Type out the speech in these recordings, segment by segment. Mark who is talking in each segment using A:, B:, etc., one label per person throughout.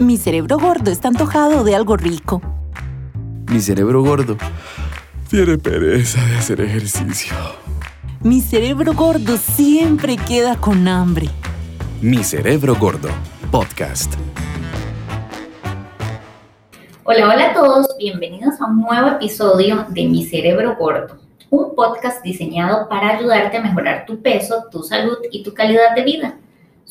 A: Mi cerebro gordo está antojado de algo rico.
B: Mi cerebro gordo tiene pereza de hacer ejercicio.
A: Mi cerebro gordo siempre queda con hambre.
B: Mi cerebro gordo, podcast.
C: Hola, hola a todos, bienvenidos a un nuevo episodio de Mi cerebro gordo, un podcast diseñado para ayudarte a mejorar tu peso, tu salud y tu calidad de vida.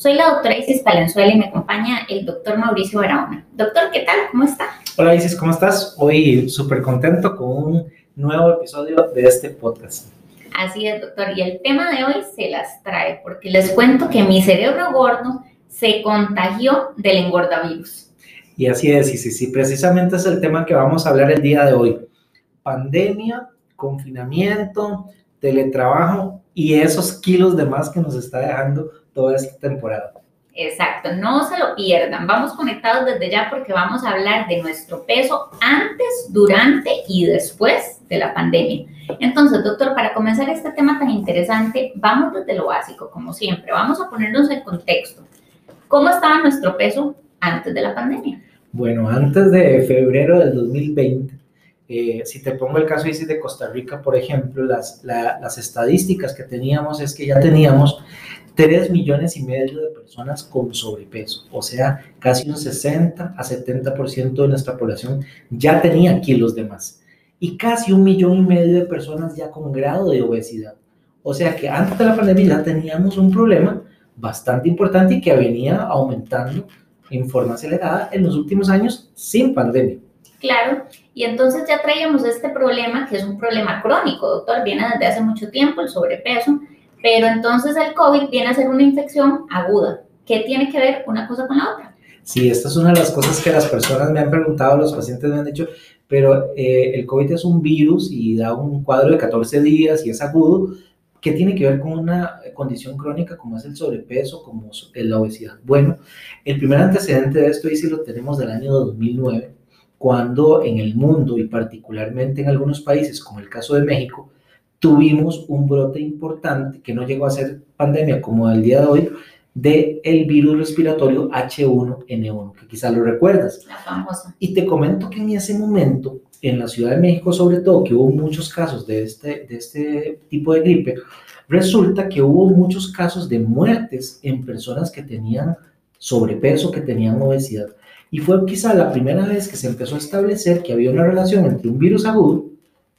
C: Soy la doctora Isis Palenzuela y me acompaña el doctor Mauricio Barahona. Doctor, ¿qué tal? ¿Cómo está?
D: Hola Isis, ¿cómo estás? Hoy súper contento con un nuevo episodio de este podcast.
C: Así es, doctor. Y el tema de hoy se las trae porque les cuento que mi cerebro gordo se contagió del engordavirus.
D: Y así es, Isis, sí, precisamente es el tema que vamos a hablar el día de hoy. Pandemia, confinamiento, teletrabajo y esos kilos de más que nos está dejando toda esta temporada.
C: Exacto, no se lo pierdan. Vamos conectados desde ya porque vamos a hablar de nuestro peso antes, durante y después de la pandemia. Entonces, doctor, para comenzar este tema tan interesante, vamos desde lo básico, como siempre. Vamos a ponernos en contexto. ¿Cómo estaba nuestro peso antes de la pandemia?
D: Bueno, antes de febrero del 2020, eh, si te pongo el caso de Costa Rica, por ejemplo, las, las estadísticas que teníamos es que ya teníamos 3 millones y medio de personas con sobrepeso, o sea, casi un 60 a 70% de nuestra población ya tenía kilos de más. Y casi un millón y medio de personas ya con grado de obesidad. O sea que antes de la pandemia ya teníamos un problema bastante importante y que venía aumentando en forma acelerada en los últimos años sin pandemia.
C: Claro, y entonces ya traíamos este problema, que es un problema crónico, doctor, viene desde hace mucho tiempo, el sobrepeso, pero entonces el COVID viene a ser una infección aguda. ¿Qué tiene que ver una cosa con la otra?
D: Sí, esta es una de las cosas que las personas me han preguntado, los pacientes me han dicho, pero eh, el COVID es un virus y da un cuadro de 14 días y es agudo. ¿Qué tiene que ver con una condición crónica como es el sobrepeso, como la obesidad? Bueno, el primer antecedente de esto, y si lo tenemos del año 2009, cuando en el mundo y particularmente en algunos países, como el caso de México, tuvimos un brote importante que no llegó a ser pandemia como el día de hoy, de el virus respiratorio H1N1, que quizás lo recuerdas.
C: La famosa.
D: Y te comento que en ese momento, en la Ciudad de México sobre todo, que hubo muchos casos de este, de este tipo de gripe, resulta que hubo muchos casos de muertes en personas que tenían sobrepeso, que tenían obesidad. Y fue quizá la primera vez que se empezó a establecer que había una relación entre un virus agudo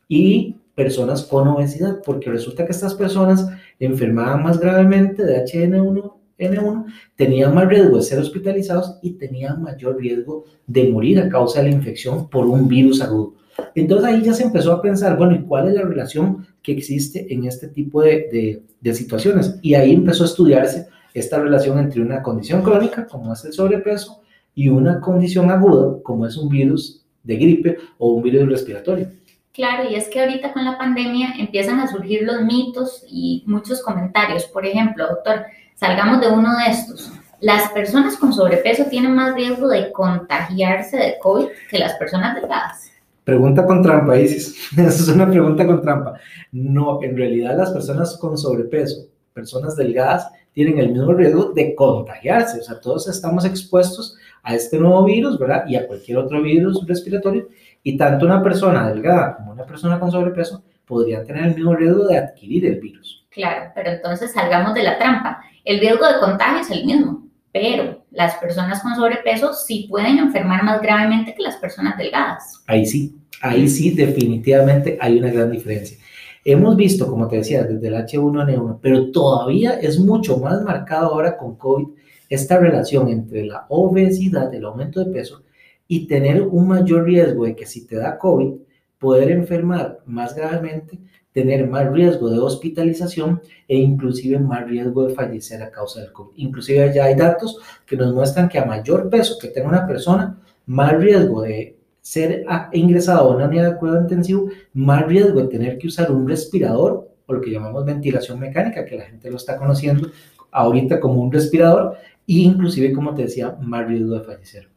D: y personas con obesidad, porque resulta que estas personas enfermaban más gravemente de HN1, N1, tenían más riesgo de ser hospitalizados y tenían mayor riesgo de morir a causa de la infección por un virus agudo. Entonces ahí ya se empezó a pensar, bueno, ¿y cuál es la relación que existe en este tipo de, de, de situaciones? Y ahí empezó a estudiarse esta relación entre una condición crónica, como es el sobrepeso, y una condición aguda, como es un virus de gripe o un virus respiratorio.
C: Claro, y es que ahorita con la pandemia empiezan a surgir los mitos y muchos comentarios. Por ejemplo, doctor, salgamos de uno de estos. Las personas con sobrepeso tienen más riesgo de contagiarse de COVID que las personas delgadas.
D: Pregunta con trampa, Isis. Esa es una pregunta con trampa. No, en realidad las personas con sobrepeso, personas delgadas, tienen el mismo riesgo de contagiarse. O sea, todos estamos expuestos a este nuevo virus, ¿verdad? Y a cualquier otro virus respiratorio. Y tanto una persona delgada como una persona con sobrepeso podrían tener el mismo riesgo de adquirir el virus.
C: Claro, pero entonces salgamos de la trampa. El riesgo de contagio es el mismo, pero las personas con sobrepeso sí pueden enfermar más gravemente que las personas delgadas.
D: Ahí sí, ahí sí definitivamente hay una gran diferencia. Hemos visto, como te decía, desde el H1N1, pero todavía es mucho más marcado ahora con COVID esta relación entre la obesidad, el aumento de peso, y tener un mayor riesgo de que si te da COVID, poder enfermar más gravemente, tener más riesgo de hospitalización e inclusive más riesgo de fallecer a causa del COVID. Inclusive ya hay datos que nos muestran que a mayor peso que tenga una persona, más riesgo de ser ingresado a una unidad de cuidado intensivo, más riesgo de tener que usar un respirador o lo que llamamos ventilación mecánica, que la gente lo está conociendo ahorita como un respirador, e inclusive, como te decía, más riesgo de fallecer.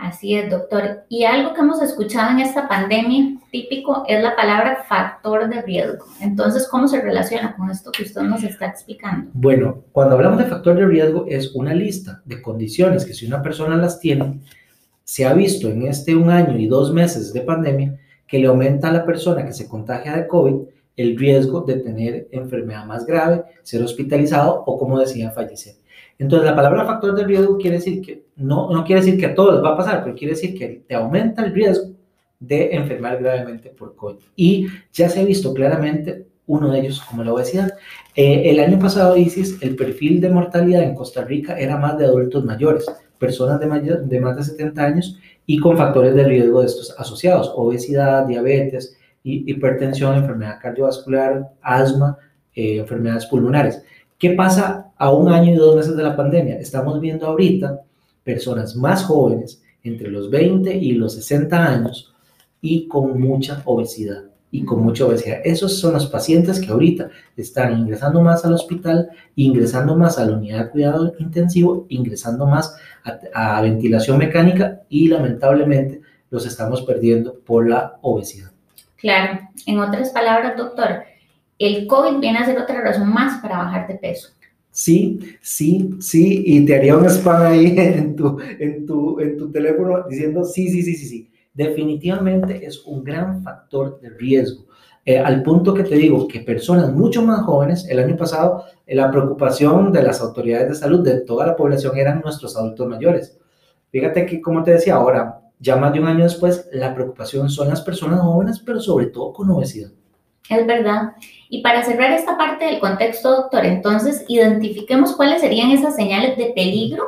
C: Así es, doctor. Y algo que hemos escuchado en esta pandemia típico es la palabra factor de riesgo. Entonces, ¿cómo se relaciona con esto que usted nos está explicando?
D: Bueno, cuando hablamos de factor de riesgo es una lista de condiciones que si una persona las tiene, se ha visto en este un año y dos meses de pandemia que le aumenta a la persona que se contagia de COVID el riesgo de tener enfermedad más grave, ser hospitalizado o, como decía, fallecer. Entonces, la palabra factor de riesgo quiere decir que, no, no quiere decir que a todos va a pasar, pero quiere decir que te aumenta el riesgo de enfermar gravemente por COVID. Y ya se ha visto claramente uno de ellos como la obesidad. Eh, el año pasado, Isis, el perfil de mortalidad en Costa Rica era más de adultos mayores, personas de, mayor, de más de 70 años y con factores de riesgo de estos asociados, obesidad, diabetes, hipertensión, enfermedad cardiovascular, asma, eh, enfermedades pulmonares. ¿Qué pasa a un año y dos meses de la pandemia? Estamos viendo ahorita personas más jóvenes, entre los 20 y los 60 años, y con mucha obesidad. Y con mucha obesidad. Esos son los pacientes que ahorita están ingresando más al hospital, ingresando más a la unidad de cuidado intensivo, ingresando más a, a ventilación mecánica y lamentablemente los estamos perdiendo por la obesidad.
C: Claro, en otras palabras, doctor, el COVID viene a ser otra razón más para bajar de peso.
D: Sí, sí, sí, y te haría un spam ahí en tu, en tu, en tu teléfono diciendo sí, sí, sí, sí, sí. Definitivamente es un gran factor de riesgo. Eh, al punto que te digo que personas mucho más jóvenes, el año pasado, eh, la preocupación de las autoridades de salud de toda la población eran nuestros adultos mayores. Fíjate que, como te decía ahora, ya más de un año después, la preocupación son las personas jóvenes, pero sobre todo con obesidad.
C: Es verdad. Y para cerrar esta parte del contexto, doctor, entonces identifiquemos cuáles serían esas señales de peligro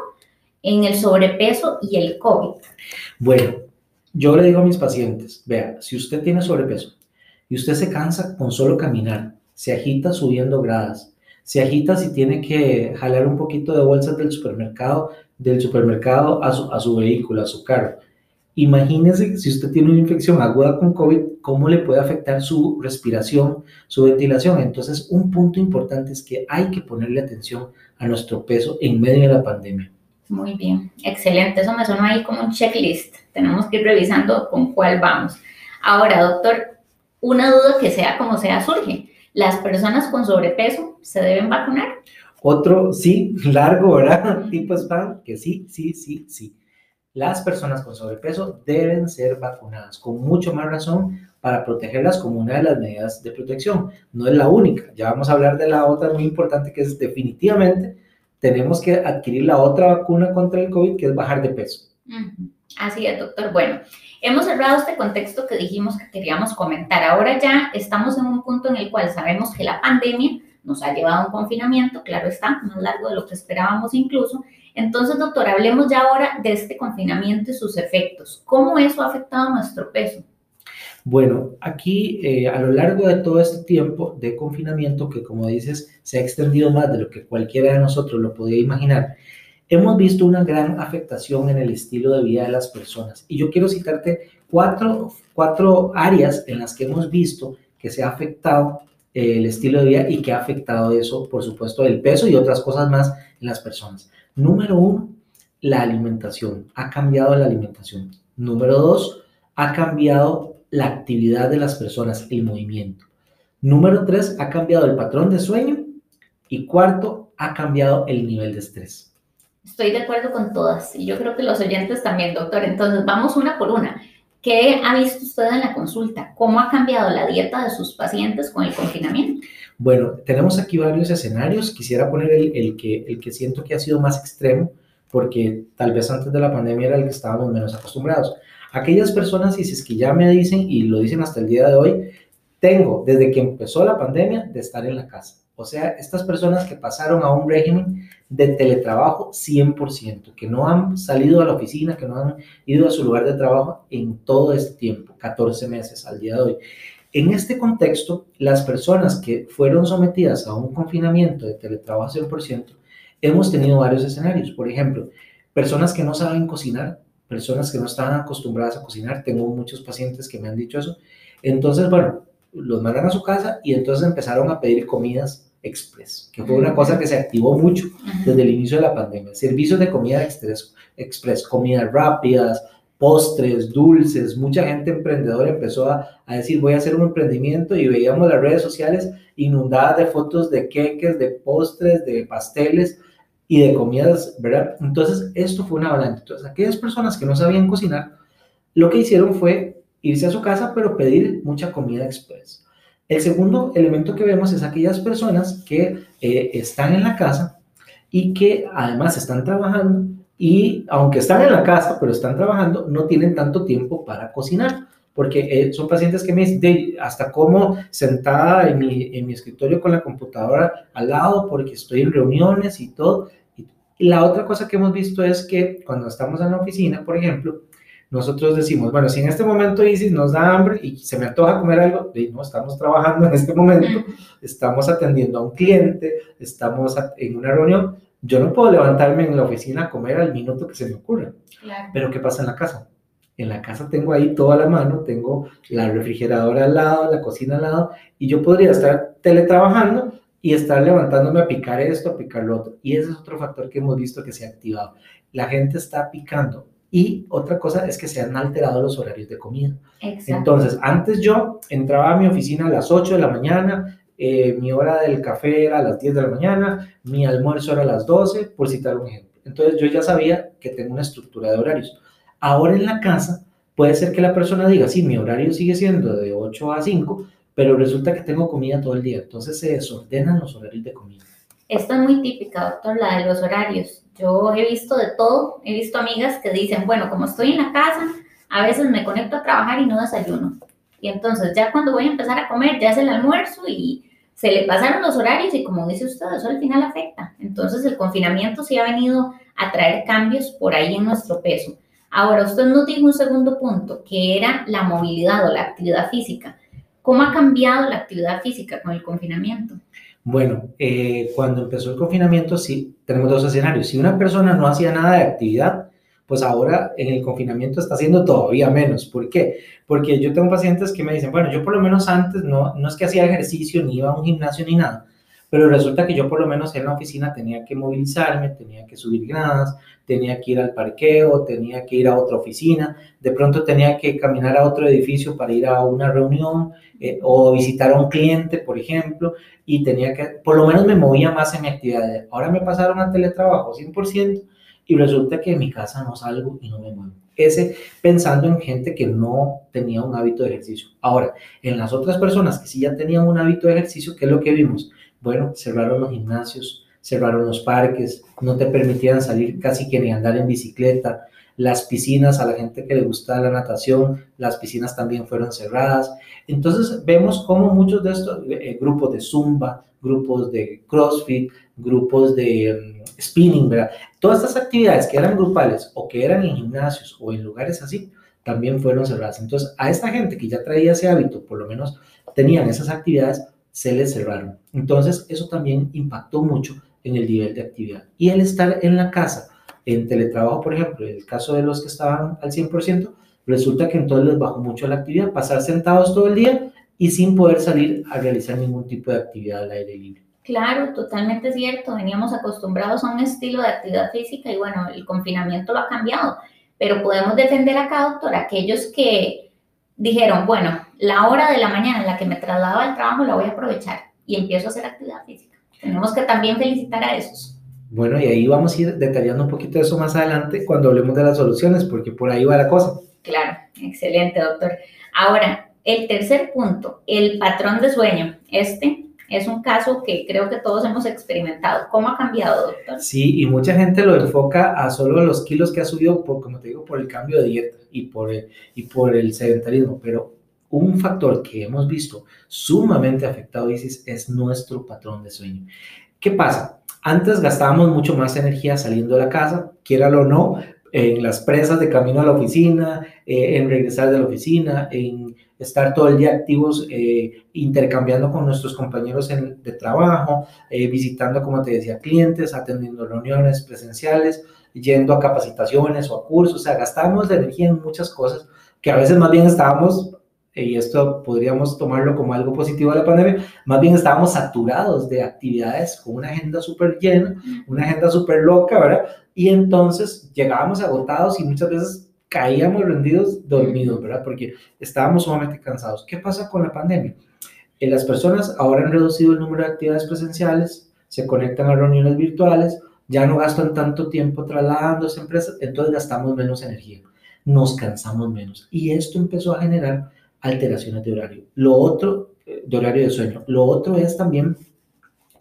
C: en el sobrepeso y el COVID.
D: Bueno, yo le digo a mis pacientes, vea, si usted tiene sobrepeso y usted se cansa con solo caminar, se agita subiendo gradas, se agita si tiene que jalar un poquito de bolsas del supermercado, del supermercado a su, a su vehículo, a su carro, Imagínese si usted tiene una infección aguda con COVID, cómo le puede afectar su respiración, su ventilación. Entonces, un punto importante es que hay que ponerle atención a nuestro peso en medio de la pandemia.
C: Muy bien, excelente. Eso me suena ahí como un checklist. Tenemos que ir revisando con cuál vamos. Ahora, doctor, una duda que sea como sea surge. ¿Las personas con sobrepeso se deben vacunar?
D: Otro, sí, largo, ¿verdad? Tipo spam, que sí, sí, sí, sí las personas con sobrepeso deben ser vacunadas, con mucho más razón para protegerlas como una de las medidas de protección. No es la única, ya vamos a hablar de la otra muy importante que es definitivamente tenemos que adquirir la otra vacuna contra el COVID, que es bajar de peso.
C: Así es, doctor. Bueno, hemos cerrado este contexto que dijimos que queríamos comentar. Ahora ya estamos en un punto en el cual sabemos que la pandemia nos ha llevado a un confinamiento, claro está, más largo de lo que esperábamos incluso, entonces, doctor, hablemos ya ahora de este confinamiento y sus efectos. ¿Cómo eso ha afectado nuestro peso?
D: Bueno, aquí eh, a lo largo de todo este tiempo de confinamiento, que como dices, se ha extendido más de lo que cualquiera de nosotros lo podía imaginar, hemos visto una gran afectación en el estilo de vida de las personas. Y yo quiero citarte cuatro, cuatro áreas en las que hemos visto que se ha afectado el estilo de vida y que ha afectado eso, por supuesto, el peso y otras cosas más en las personas. Número uno, la alimentación. Ha cambiado la alimentación. Número dos, ha cambiado la actividad de las personas, el movimiento. Número tres, ha cambiado el patrón de sueño. Y cuarto, ha cambiado el nivel de estrés.
C: Estoy de acuerdo con todas y yo creo que los oyentes también, doctor. Entonces, vamos una por una. ¿Qué ha visto usted en la consulta? ¿Cómo ha cambiado la dieta de sus pacientes con el confinamiento?
D: Bueno, tenemos aquí varios escenarios. Quisiera poner el, que, el que siento que ha sido más extremo, porque tal vez antes de la pandemia era el que estábamos menos acostumbrados. Aquellas personas, y si es que ya me dicen, y lo dicen hasta el día de hoy, tengo desde que empezó la pandemia de estar en la casa. O sea, estas personas que pasaron a un régimen de teletrabajo 100%, que no han salido a la oficina, que no han ido a su lugar de trabajo en todo este tiempo, 14 meses al día de hoy. En este contexto, las personas que fueron sometidas a un confinamiento de teletrabajo 100%, hemos tenido varios escenarios. Por ejemplo, personas que no saben cocinar, personas que no estaban acostumbradas a cocinar. Tengo muchos pacientes que me han dicho eso. Entonces, bueno, los mandan a su casa y entonces empezaron a pedir comidas express, que fue una cosa que se activó mucho desde el inicio de la pandemia. Servicios de comida express, express comidas rápidas, postres, dulces. Mucha gente emprendedora empezó a, a, decir, voy a hacer un emprendimiento y veíamos las redes sociales inundadas de fotos de queques, de postres, de pasteles. y de comidas, ¿verdad? Entonces, esto fue una avalancha. Entonces, aquellas personas que no sabían cocinar, lo que hicieron fue irse a su casa, pero pedir mucha comida express. El segundo elemento que vemos es aquellas personas que eh, están en la casa y que además están trabajando y aunque están en la casa, pero están trabajando, no tienen tanto tiempo para cocinar porque eh, son pacientes que me dicen, hasta como sentada en mi, en mi escritorio con la computadora al lado, porque estoy en reuniones y todo. Y la otra cosa que hemos visto es que cuando estamos en la oficina, por ejemplo, nosotros decimos, bueno, si en este momento Isis nos da hambre y se me antoja comer algo, no, estamos trabajando en este momento, estamos atendiendo a un cliente, estamos en una reunión, yo no puedo levantarme en la oficina a comer al minuto que se me ocurra. Pero ¿qué pasa en la casa? En la casa tengo ahí toda la mano, tengo la refrigeradora al lado, la cocina al lado, y yo podría estar teletrabajando y estar levantándome a picar esto, a picar lo otro. Y ese es otro factor que hemos visto que se ha activado. La gente está picando. Y otra cosa es que se han alterado los horarios de comida. Entonces, antes yo entraba a mi oficina a las 8 de la mañana, eh, mi hora del café era a las 10 de la mañana, mi almuerzo era a las 12, por citar un ejemplo. Entonces yo ya sabía que tengo una estructura de horarios. Ahora en la casa puede ser que la persona diga, sí, mi horario sigue siendo de 8 a 5, pero resulta que tengo comida todo el día. Entonces se desordenan los horarios de comida.
C: Esto es muy típica, doctor, la de los horarios. Yo he visto de todo, he visto amigas que dicen, bueno, como estoy en la casa, a veces me conecto a trabajar y no desayuno. Y entonces ya cuando voy a empezar a comer, ya es el almuerzo y se le pasaron los horarios y como dice usted, eso al final afecta. Entonces el confinamiento sí ha venido a traer cambios por ahí en nuestro peso. Ahora, usted nos dijo un segundo punto, que era la movilidad o la actividad física. ¿Cómo ha cambiado la actividad física con el confinamiento?
D: Bueno, eh, cuando empezó el confinamiento, sí, tenemos dos escenarios. Si una persona no hacía nada de actividad, pues ahora en el confinamiento está haciendo todavía menos. ¿Por qué? Porque yo tengo pacientes que me dicen, bueno, yo por lo menos antes no, no es que hacía ejercicio, ni iba a un gimnasio, ni nada, pero resulta que yo por lo menos en la oficina tenía que movilizarme, tenía que subir gradas, tenía que ir al parqueo, tenía que ir a otra oficina, de pronto tenía que caminar a otro edificio para ir a una reunión eh, o visitar a un cliente, por ejemplo, y tenía que, por lo menos me movía más en mi actividad. Ahora me pasaron a teletrabajo 100% y resulta que en mi casa no salgo y no me muevo. Ese pensando en gente que no tenía un hábito de ejercicio. Ahora, en las otras personas que sí ya tenían un hábito de ejercicio, ¿qué es lo que vimos? Bueno, cerraron los gimnasios, cerraron los parques, no te permitían salir casi que ni andar en bicicleta, las piscinas, a la gente que le gusta la natación, las piscinas también fueron cerradas. Entonces vemos cómo muchos de estos eh, grupos de zumba, grupos de CrossFit, grupos de mm, spinning, ¿verdad? Todas estas actividades que eran grupales o que eran en gimnasios o en lugares así, también fueron cerradas. Entonces a esta gente que ya traía ese hábito, por lo menos tenían esas actividades, se les cerraron. Entonces eso también impactó mucho en el nivel de actividad. Y el estar en la casa, en teletrabajo, por ejemplo, en el caso de los que estaban al 100%, resulta que entonces les bajó mucho la actividad, pasar sentados todo el día y sin poder salir a realizar ningún tipo de actividad al aire libre.
C: Claro, totalmente cierto. Veníamos acostumbrados a un estilo de actividad física y bueno, el confinamiento lo ha cambiado. Pero podemos defender acá, doctor, aquellos que dijeron, bueno, la hora de la mañana en la que me traslado al trabajo la voy a aprovechar y empiezo a hacer actividad física. Tenemos que también felicitar a esos.
D: Bueno, y ahí vamos a ir detallando un poquito eso más adelante cuando hablemos de las soluciones, porque por ahí va la cosa.
C: Claro, excelente, doctor. Ahora, el tercer punto, el patrón de sueño. Este es un caso que creo que todos hemos experimentado. ¿Cómo ha cambiado, doctor?
D: Sí, y mucha gente lo enfoca a solo los kilos que ha subido, por, como te digo, por el cambio de dieta y por y por el sedentarismo, pero un factor que hemos visto sumamente afectado, Isis, es nuestro patrón de sueño. ¿Qué pasa? Antes gastábamos mucho más energía saliendo de la casa, quiera o no, en las presas de camino a la oficina, eh, en regresar de la oficina, en estar todo el día activos, eh, intercambiando con nuestros compañeros de trabajo, eh, visitando, como te decía, clientes, atendiendo reuniones presenciales, yendo a capacitaciones o a cursos, o sea, gastamos energía en muchas cosas que a veces más bien estábamos y esto podríamos tomarlo como algo positivo de la pandemia, más bien estábamos saturados de actividades con una agenda súper llena, una agenda súper loca, ¿verdad? Y entonces llegábamos agotados y muchas veces caíamos rendidos, dormidos, ¿verdad? Porque estábamos sumamente cansados. ¿Qué pasa con la pandemia? las personas ahora han reducido el número de actividades presenciales, se conectan a reuniones virtuales, ya no gastan tanto tiempo trasladándose a empresas, entonces gastamos menos energía, nos cansamos menos. Y esto empezó a generar alteraciones de horario. Lo otro, eh, de horario de sueño. Lo otro es también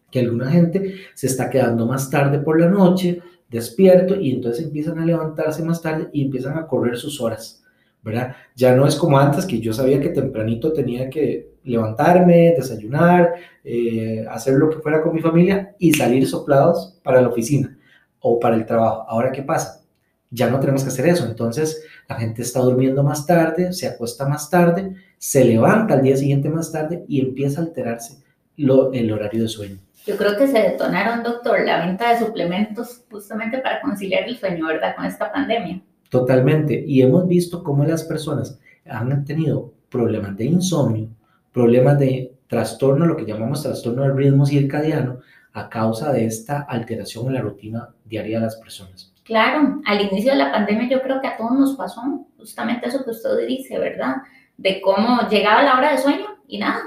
D: que alguna gente se está quedando más tarde por la noche, despierto, y entonces empiezan a levantarse más tarde y empiezan a correr sus horas, ¿verdad? Ya no es como antes que yo sabía que tempranito tenía que levantarme, desayunar, eh, hacer lo que fuera con mi familia y salir soplados para la oficina o para el trabajo. Ahora, ¿qué pasa? Ya no tenemos que hacer eso. Entonces, la gente está durmiendo más tarde, se acuesta más tarde, se levanta al día siguiente más tarde y empieza a alterarse lo, el horario de sueño.
C: Yo creo que se detonaron, doctor, la venta de suplementos justamente para conciliar el sueño, ¿verdad? Con esta pandemia.
D: Totalmente. Y hemos visto cómo las personas han tenido problemas de insomnio, problemas de trastorno, lo que llamamos trastorno del ritmo circadiano, a causa de esta alteración en la rutina diaria de las personas.
C: Claro, al inicio de la pandemia yo creo que a todos nos pasó justamente eso que usted dice, ¿verdad? De cómo llegaba la hora de sueño y nada,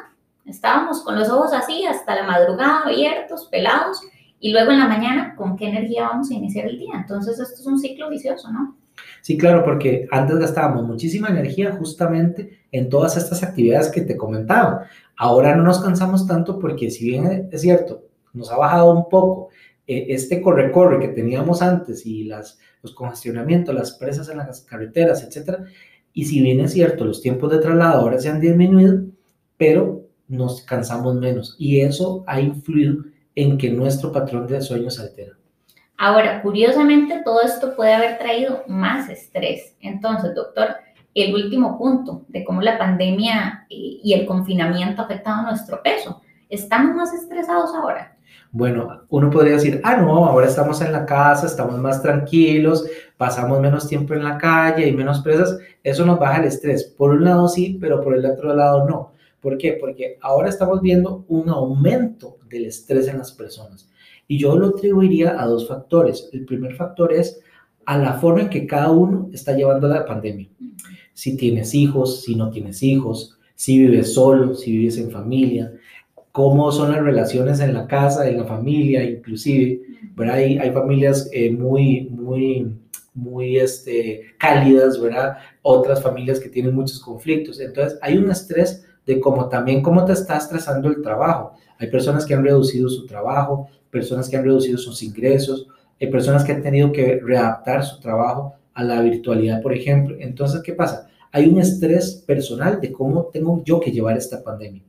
C: estábamos con los ojos así hasta la madrugada abiertos, pelados, y luego en la mañana, ¿con qué energía vamos a iniciar el día? Entonces esto es un ciclo vicioso, ¿no?
D: Sí, claro, porque antes gastábamos muchísima energía justamente en todas estas actividades que te comentaba. Ahora no nos cansamos tanto porque si bien es cierto, nos ha bajado un poco eh, este corre-corre que teníamos antes y las, los congestionamientos, las presas en las carreteras, etcétera, y si bien es cierto, los tiempos de traslado ahora se han disminuido, pero nos cansamos menos y eso ha influido en que nuestro patrón de sueño se altera.
C: Ahora, curiosamente, todo esto puede haber traído más estrés. Entonces, doctor, el último punto de cómo la pandemia y el confinamiento ha afectado nuestro peso. ¿Estamos más estresados ahora?
D: Bueno, uno podría decir, ah, no, ahora estamos en la casa, estamos más tranquilos, pasamos menos tiempo en la calle y menos presas, eso nos baja el estrés. Por un lado sí, pero por el otro lado no. ¿Por qué? Porque ahora estamos viendo un aumento del estrés en las personas. Y yo lo atribuiría a dos factores. El primer factor es a la forma en que cada uno está llevando la pandemia. Si tienes hijos, si no tienes hijos, si vives solo, si vives en familia, cómo son las relaciones en la casa, en la familia, inclusive. ¿verdad? Hay, hay familias eh, muy, muy, muy este, cálidas, ¿verdad? Otras familias que tienen muchos conflictos. Entonces, hay un estrés de cómo también cómo te está estresando el trabajo. Hay personas que han reducido su trabajo, personas que han reducido sus ingresos, hay personas que han tenido que readaptar su trabajo a la virtualidad, por ejemplo. Entonces, ¿qué pasa? Hay un estrés personal de cómo tengo yo que llevar esta pandemia,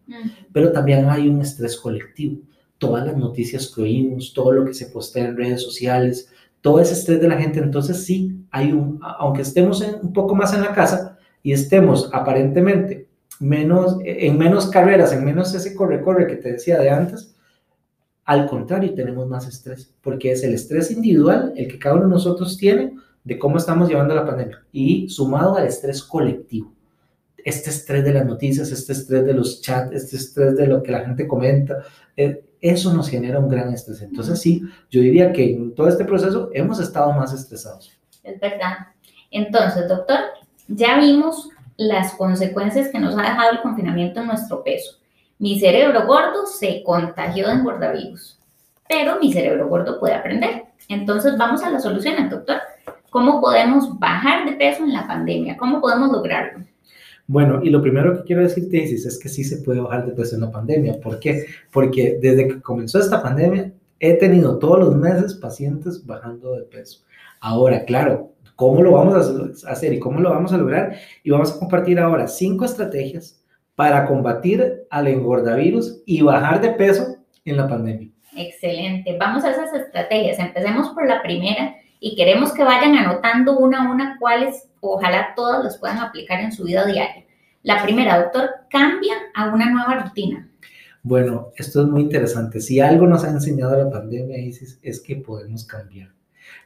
D: pero también hay un estrés colectivo. Todas las noticias que oímos, todo lo que se postea en redes sociales, todo ese estrés de la gente. Entonces, sí, hay un, aunque estemos un poco más en la casa y estemos aparentemente menos, en menos carreras, en menos ese corre-corre que te decía de antes, al contrario, tenemos más estrés, porque es el estrés individual, el que cada uno de nosotros tiene, de cómo estamos llevando la pandemia, y sumado al estrés colectivo. Este estrés de las noticias, este estrés de los chats, este estrés de lo que la gente comenta, eh, eso nos genera un gran estrés. Entonces sí, yo diría que en todo este proceso hemos estado más estresados.
C: Es verdad. Entonces, doctor, ya vimos las consecuencias que nos ha dejado el confinamiento en nuestro peso. Mi cerebro gordo se contagió de engordavirus, pero mi cerebro gordo puede aprender. Entonces vamos a la solución, doctor. ¿Cómo podemos bajar de peso en la pandemia? ¿Cómo podemos lograrlo?
D: Bueno, y lo primero que quiero decirte es que sí se puede bajar de peso en la pandemia. ¿Por qué? Porque desde que comenzó esta pandemia he tenido todos los meses pacientes bajando de peso. Ahora, claro, ¿cómo lo vamos a hacer y cómo lo vamos a lograr? Y vamos a compartir ahora cinco estrategias para combatir al engordavirus y bajar de peso en la pandemia.
C: Excelente. Vamos a esas estrategias. Empecemos por la primera y queremos que vayan anotando una a una cuáles, ojalá todas las puedan aplicar en su vida diaria. La primera, doctor, cambia a una nueva rutina.
D: Bueno, esto es muy interesante. Si algo nos ha enseñado la pandemia, Isis, es que podemos cambiar.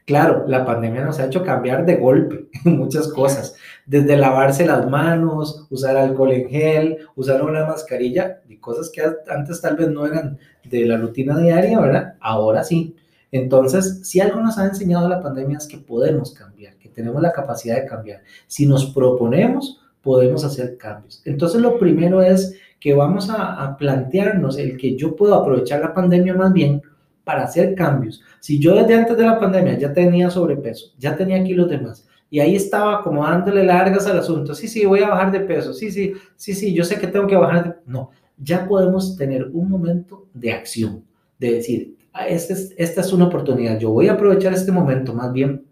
D: Claro, la pandemia nos ha hecho cambiar de golpe muchas cosas, desde lavarse las manos, usar alcohol en gel, usar una mascarilla, y cosas que antes tal vez no eran de la rutina diaria, ¿verdad? Ahora sí. Entonces, si algo nos ha enseñado la pandemia es que podemos cambiar, que tenemos la capacidad de cambiar. Si nos proponemos, podemos hacer cambios. Entonces, lo primero es que vamos a, plantearnos el que yo puedo aprovechar la pandemia más bien para hacer cambios. Si yo desde antes de la pandemia ya tenía sobrepeso, ya tenía kilos de más, y ahí estaba como dándole largas al asunto, sí, sí, voy a bajar de peso, sí, sí, sí, sí, yo sé que tengo que bajar de... No, ya podemos tener un momento de acción, de decir, ah, esta es, esta es una oportunidad, yo voy a aprovechar este momento más bien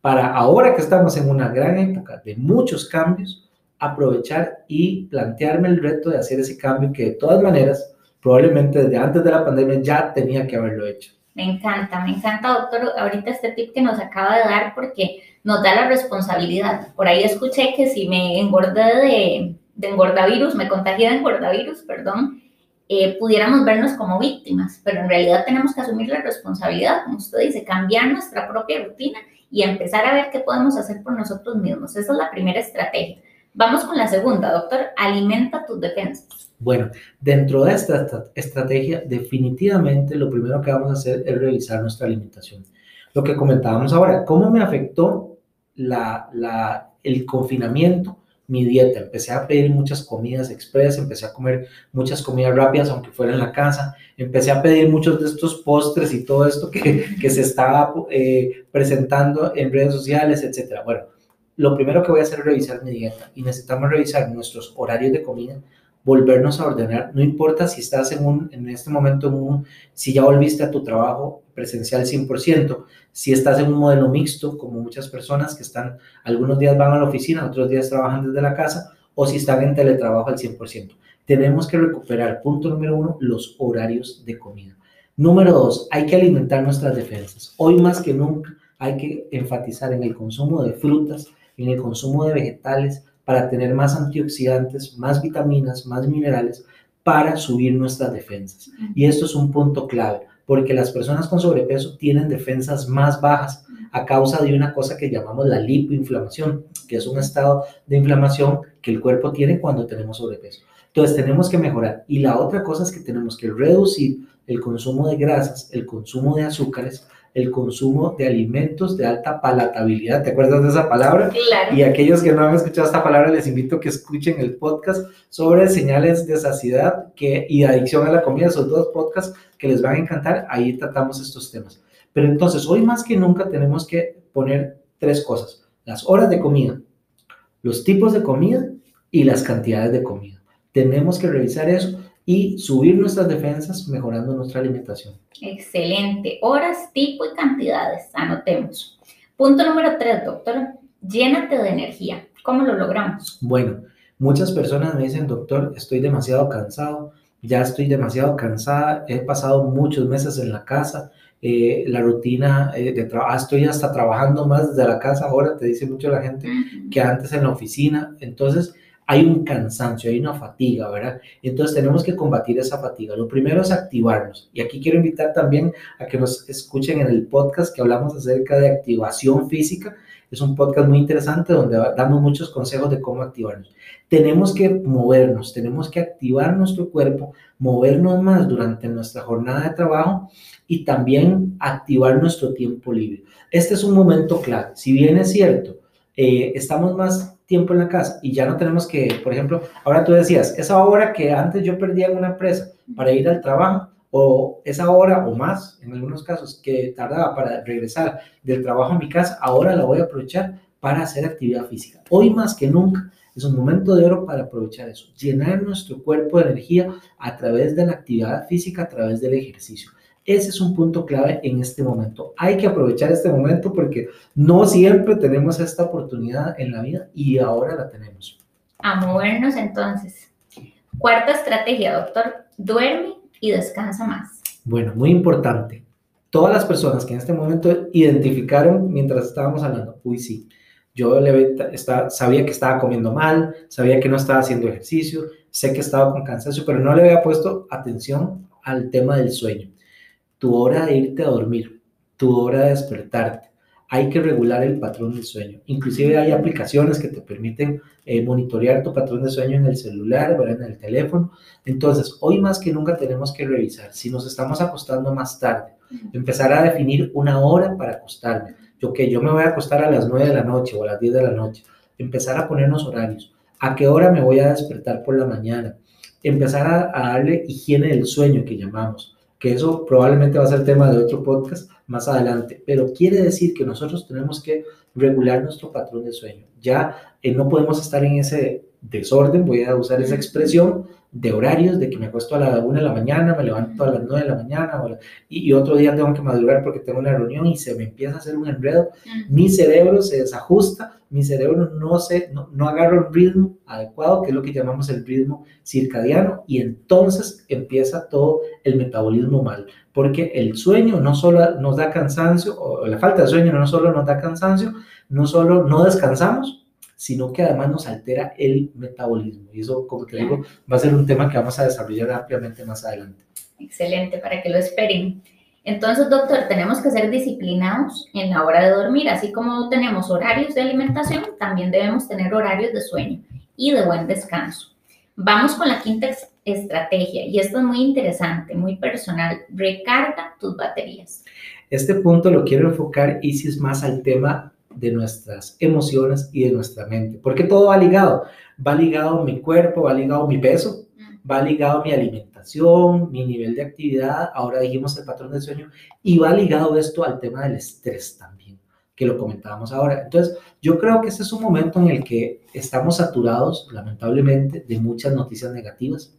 D: para ahora que estamos en una gran época de muchos cambios, aprovechar y plantearme el reto de hacer ese cambio que de todas maneras, probablemente desde antes de la pandemia ya tenía que haberlo hecho.
C: Me encanta, me encanta, doctor, ahorita este tip que nos acaba de dar porque nos da la responsabilidad. Por ahí escuché que si me engordé de, de engordavirus, me contagié de engordavirus, perdón, eh, pudiéramos vernos como víctimas, pero en realidad tenemos que asumir la responsabilidad, como usted dice, cambiar nuestra propia rutina y empezar a ver qué podemos hacer por nosotros mismos. Esa es la primera estrategia. Vamos con la segunda, doctor, alimenta tus defensas.
D: Bueno, dentro de esta estrategia, definitivamente lo primero que vamos a hacer es revisar nuestra alimentación. Lo que comentábamos ahora, ¿cómo me afectó la, la, el confinamiento? Mi dieta. Empecé a pedir muchas comidas express, empecé a comer muchas comidas rápidas, aunque fuera en la casa. Empecé a pedir muchos de estos postres y todo esto que, que se estaba eh, presentando en redes sociales, etcétera. Bueno, lo primero que voy a hacer es revisar mi dieta y necesitamos revisar nuestros horarios de comida volvernos a ordenar. No importa si estás en, un, en este momento, en un, si ya volviste a tu trabajo presencial 100%, si estás en un modelo mixto, como muchas personas que están, algunos días van a la oficina, otros días trabajan desde la casa, o si están en teletrabajo al 100%. Tenemos que recuperar, punto número uno, los horarios de comida. Número dos, hay que alimentar nuestras defensas. Hoy más que nunca hay que enfatizar en el consumo de frutas, en el consumo de vegetales, para tener más antioxidantes, más vitaminas, más minerales, para subir nuestras defensas. Y esto es un punto clave, porque las personas con sobrepeso tienen defensas más bajas a causa de una cosa que llamamos la lipoinflamación, que es un estado de inflamación que el cuerpo tiene cuando tenemos sobrepeso. Entonces tenemos que mejorar. Y la otra cosa es que tenemos que reducir el consumo de grasas, el consumo de azúcares, el consumo de alimentos de alta palatabilidad. ¿Te acuerdas de esa palabra?
C: Claro.
D: Y aquellos que no han escuchado esta palabra, les invito a que escuchen el podcast sobre señales de saciedad que, y adicción a la comida, esos dos podcasts que les van a encantar. Ahí tratamos estos temas. Pero entonces, hoy más que nunca tenemos que poner tres cosas. Las horas de comida, los tipos de comida y las cantidades de comida. Tenemos que revisar eso y subir nuestras defensas mejorando nuestra alimentación.
C: Excelente. Horas, tipo y cantidades. Anotemos. Punto número tres, doctor. Llénate de energía. ¿Cómo lo logramos?
D: Bueno, muchas personas me dicen, doctor, estoy demasiado cansado, ya estoy demasiado cansada, he pasado muchos meses en la casa, eh, la rutina eh, de trabajo, estoy hasta trabajando más desde la casa ahora, te dice mucho la gente, que antes en la oficina. Entonces, hay un cansancio, hay una fatiga, ¿verdad? Entonces tenemos que combatir esa fatiga. Lo primero es activarnos. Y aquí quiero invitar también a que nos escuchen en el podcast que hablamos acerca de activación física. Es un podcast muy interesante donde damos muchos consejos de cómo activarnos. Tenemos que movernos, tenemos que activar nuestro cuerpo, movernos más durante nuestra jornada de trabajo y también activar nuestro tiempo libre. Este es un momento clave. Si bien es cierto, eh, estamos más tiempo en la casa y ya no tenemos que, por ejemplo, ahora tú decías, esa hora que antes yo perdía en una empresa para ir al trabajo, o esa hora o más, en algunos casos, que tardaba para regresar del trabajo a mi casa, ahora la voy a aprovechar para hacer actividad física. Hoy más que nunca es un momento de oro para aprovechar eso, llenar nuestro cuerpo de energía a través de la actividad física, a través del ejercicio. Ese es un punto clave en este momento. Hay que aprovechar este momento porque no siempre tenemos esta oportunidad en la vida y ahora la tenemos.
C: A movernos entonces. Cuarta estrategia, doctor. Duerme y descansa más.
D: Bueno, muy importante. Todas las personas que en este momento identificaron mientras estábamos hablando, uy, sí, yo le, está, sabía que estaba comiendo mal, sabía que no estaba haciendo ejercicio, sé que estaba con cansancio, pero no le había puesto atención al tema del sueño tu hora de irte a dormir, tu hora de despertarte. Hay que regular el patrón del sueño. Inclusive hay aplicaciones que te permiten eh, monitorear tu patrón de sueño en el celular, o en el teléfono. Entonces, hoy más que nunca tenemos que revisar si nos estamos acostando más tarde. Empezar a definir una hora para acostarme. Yo que yo me voy a acostar a las 9 de la noche o a las 10 de la noche. Empezar a ponernos horarios. ¿A qué hora me voy a despertar por la mañana? Empezar a, a darle higiene del sueño que llamamos que eso probablemente va a ser tema de otro podcast más adelante, pero quiere decir que nosotros tenemos que regular nuestro patrón de sueño. Ya eh, no podemos estar en ese desorden, voy a usar esa expresión, de horarios, de que me acuesto a la 1 de la mañana, me levanto a las 9 de la mañana, y, otro día tengo que madrugar porque tengo una reunión y se me empieza a hacer un enredo, mi cerebro se desajusta, mi cerebro no, se, no, no agarra un ritmo adecuado, que es lo que llamamos el ritmo circadiano, y entonces empieza todo el metabolismo mal, porque el sueño no solo nos da cansancio, o la falta de sueño no solo nos da cansancio, no solo no descansamos, sino que además nos altera el metabolismo. Y eso, como te digo, va a ser un tema que vamos a desarrollar ampliamente más adelante.
C: Excelente, para que lo esperen. Entonces, doctor, tenemos que ser disciplinados en la hora de dormir, así como tenemos horarios de alimentación, también debemos tener horarios de sueño y de buen descanso. Vamos con la quinta estrategia, y esto es muy interesante, muy personal. Recarga tus baterías.
D: Este punto lo quiero enfocar, Isis, más al tema de nuestras emociones y de nuestra mente. Porque todo va ligado. Va ligado mi cuerpo, va ligado mi peso, mm. va ligado mi alimentación, mi nivel de actividad, ahora dijimos el patrón de sueño, y va ligado esto al tema del estrés también, que lo comentábamos ahora. Entonces, yo creo que este es un momento en el que estamos saturados, lamentablemente, de muchas noticias negativas.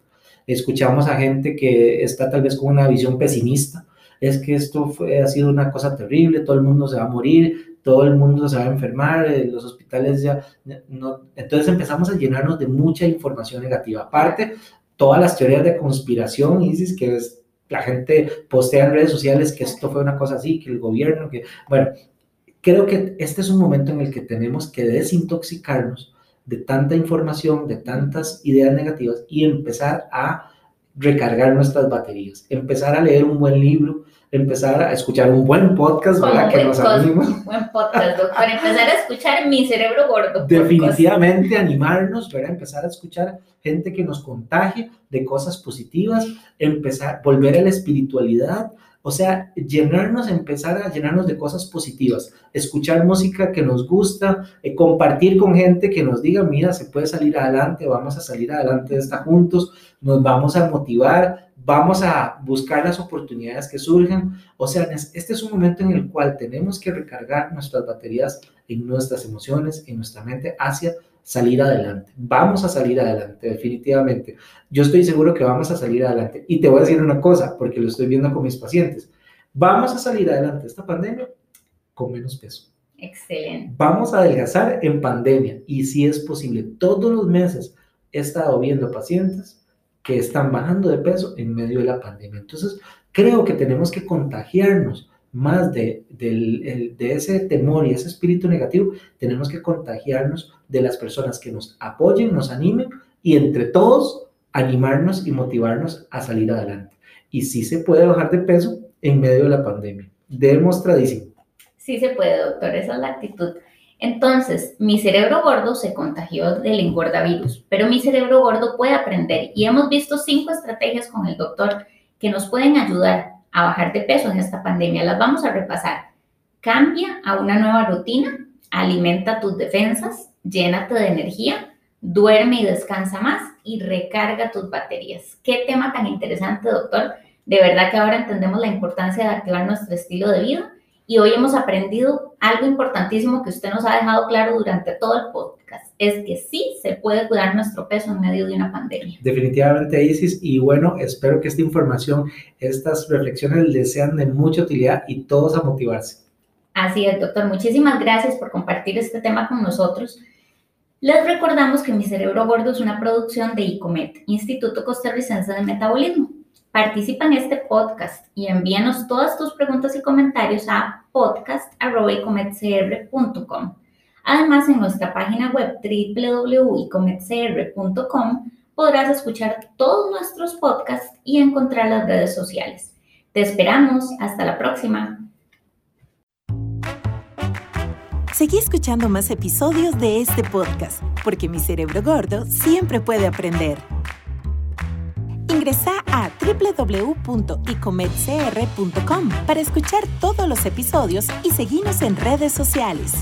D: Escuchamos a gente que está tal vez con una visión pesimista, es que esto fue, ha sido una cosa terrible, todo el mundo se va a morir, todo el mundo se va a enfermar, eh, los hospitales ya no. Entonces empezamos a llenarnos de mucha información negativa. Aparte, todas las teorías de conspiración, Isis, que es, la gente postea en redes sociales que esto fue una cosa así, que el gobierno, que. Bueno, creo que este es un momento en el que tenemos que desintoxicarnos de tanta información, de tantas ideas negativas y empezar a recargar nuestras baterías, empezar a leer un buen libro, empezar a escuchar un buen podcast, ¿verdad?
C: Que nos anima. Buen podcast, doctor. Empezar a escuchar mi cerebro gordo.
D: Definitivamente animarnos, ¿verdad? Empezar a escuchar gente que nos contagie de cosas positivas, empezar, volver a la espiritualidad, o sea, llenarnos, empezar a llenarnos de cosas positivas, escuchar música que nos gusta, eh, compartir con gente que nos diga, mira, se puede salir adelante, vamos a salir adelante de esta juntos, nos vamos a motivar, vamos a buscar las oportunidades que surgen. O sea, este es un momento en el cual tenemos que recargar nuestras baterías en nuestras emociones, en nuestra mente, hacia salir adelante. Vamos a salir adelante, definitivamente. Yo estoy seguro que vamos a salir adelante. Y te voy a decir una cosa, porque lo estoy viendo con mis pacientes. Vamos a salir adelante esta pandemia con menos peso.
C: Excelente.
D: Vamos a adelgazar en pandemia. Y si es posible, todos los meses he estado viendo pacientes que están bajando de peso en medio de la pandemia. Entonces, creo que tenemos que contagiarnos más de, de, ese temor y ese espíritu negativo, tenemos que contagiarnos de las personas que nos apoyen, nos animen y entre todos animarnos y motivarnos a salir adelante. Y sí se puede bajar de peso en medio de la pandemia. Demostradísimo.
C: Sí se puede, doctor, esa es la actitud. Entonces, mi cerebro gordo se contagió del engordavirus, pero mi cerebro gordo puede aprender y hemos visto cinco estrategias con el doctor que nos pueden ayudar a bajar de peso en esta pandemia. Las vamos a repasar. Cambia a una nueva rutina, alimenta tus defensas, llénate de energía, duerme y descansa más y recarga tus baterías. Qué tema tan interesante, doctor. De verdad que ahora entendemos la importancia de activar nuestro estilo de vida y hoy hemos aprendido algo importantísimo que usted nos ha dejado claro durante todo el podcast, es que sí se puede cuidar nuestro peso en medio de una pandemia.
D: Definitivamente, Isis, y bueno, espero que esta información, estas reflexiones les sean de mucha utilidad y todos a motivarse.
C: Así es, doctor. Muchísimas gracias por compartir este tema con nosotros. Les recordamos que Mi Cerebro Gordo es una producción de ICOMET, Instituto Costarricense de Metabolismo. Participa en este podcast y envíanos todas tus preguntas y comentarios a podcast.icomedcr.com. Además, en nuestra página web www.icomedcr.com podrás escuchar todos nuestros podcasts y encontrar las redes sociales. Te esperamos. Hasta la próxima.
A: Seguí escuchando más episodios de este podcast, porque mi cerebro gordo siempre puede aprender. Ingresa a www.icomedcr.com para escuchar todos los episodios y seguirnos en redes sociales.